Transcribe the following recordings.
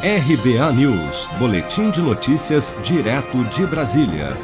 RBA News, Boletim de Notícias, direto de Brasília.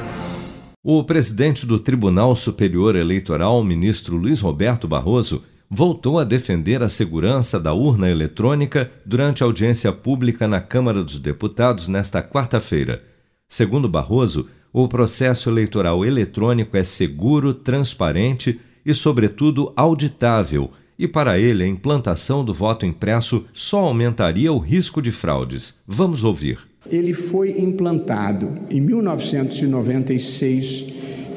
O presidente do Tribunal Superior Eleitoral, ministro Luiz Roberto Barroso, voltou a defender a segurança da urna eletrônica durante a audiência pública na Câmara dos Deputados nesta quarta-feira. Segundo Barroso, o processo eleitoral eletrônico é seguro, transparente e, sobretudo, auditável e para ele a implantação do voto impresso só aumentaria o risco de fraudes. Vamos ouvir. Ele foi implantado em 1996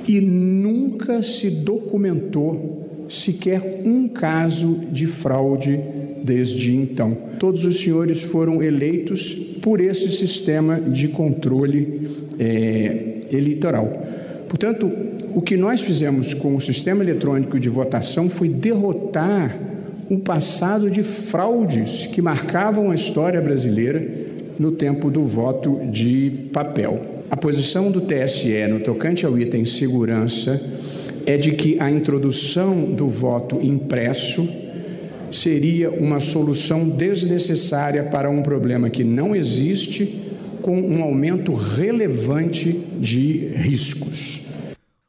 e nunca se documentou sequer um caso de fraude desde então. Todos os senhores foram eleitos por esse sistema de controle é, eleitoral. Portanto, o que nós fizemos com o sistema eletrônico de votação foi derrotar um passado de fraudes que marcavam a história brasileira no tempo do voto de papel. A posição do TSE no tocante ao item segurança é de que a introdução do voto impresso seria uma solução desnecessária para um problema que não existe, com um aumento relevante de riscos.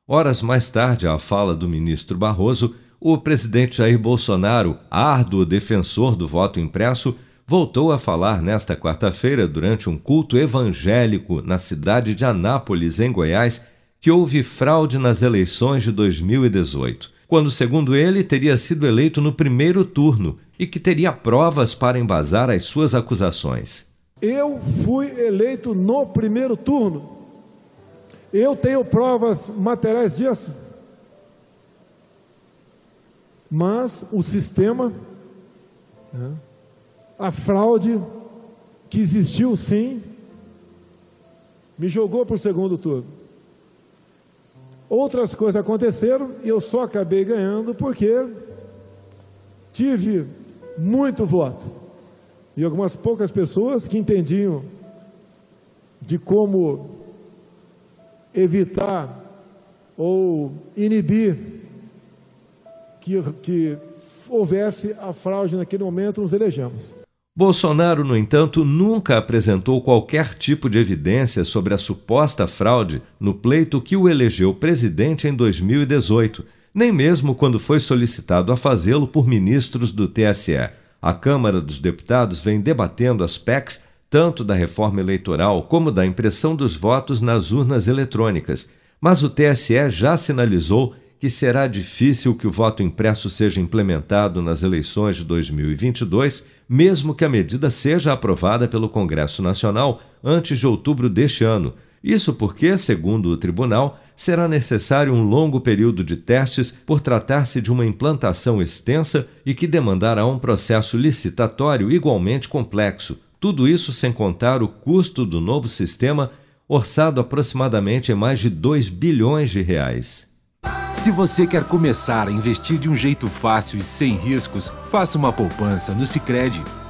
Horas mais tarde, à fala do ministro Barroso, o presidente Jair Bolsonaro, árduo defensor do voto impresso, voltou a falar nesta quarta-feira, durante um culto evangélico na cidade de Anápolis, em Goiás, que houve fraude nas eleições de 2018, quando, segundo ele, teria sido eleito no primeiro turno e que teria provas para embasar as suas acusações. Eu fui eleito no primeiro turno. Eu tenho provas materiais disso. Mas o sistema, né, a fraude que existiu sim, me jogou para o segundo turno. Outras coisas aconteceram e eu só acabei ganhando porque tive muito voto. E algumas poucas pessoas que entendiam de como evitar ou inibir que, que houvesse a fraude naquele momento, nos elegemos. Bolsonaro, no entanto, nunca apresentou qualquer tipo de evidência sobre a suposta fraude no pleito que o elegeu presidente em 2018, nem mesmo quando foi solicitado a fazê-lo por ministros do TSE. A Câmara dos Deputados vem debatendo as PECs tanto da reforma eleitoral como da impressão dos votos nas urnas eletrônicas, mas o TSE já sinalizou que será difícil que o voto impresso seja implementado nas eleições de 2022, mesmo que a medida seja aprovada pelo Congresso Nacional antes de outubro deste ano. Isso porque, segundo o tribunal, será necessário um longo período de testes por tratar-se de uma implantação extensa e que demandará um processo licitatório igualmente complexo, tudo isso sem contar o custo do novo sistema, orçado aproximadamente em mais de 2 bilhões de reais. Se você quer começar a investir de um jeito fácil e sem riscos, faça uma poupança no Sicredi.